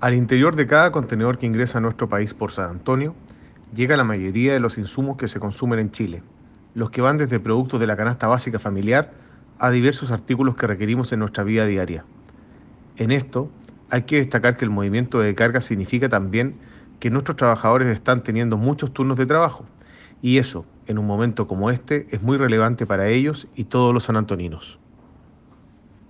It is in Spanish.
Al interior de cada contenedor que ingresa a nuestro país por San Antonio, llega la mayoría de los insumos que se consumen en Chile, los que van desde productos de la canasta básica familiar a diversos artículos que requerimos en nuestra vida diaria. En esto, hay que destacar que el movimiento de carga significa también que nuestros trabajadores están teniendo muchos turnos de trabajo, y eso, en un momento como este, es muy relevante para ellos y todos los sanantoninos.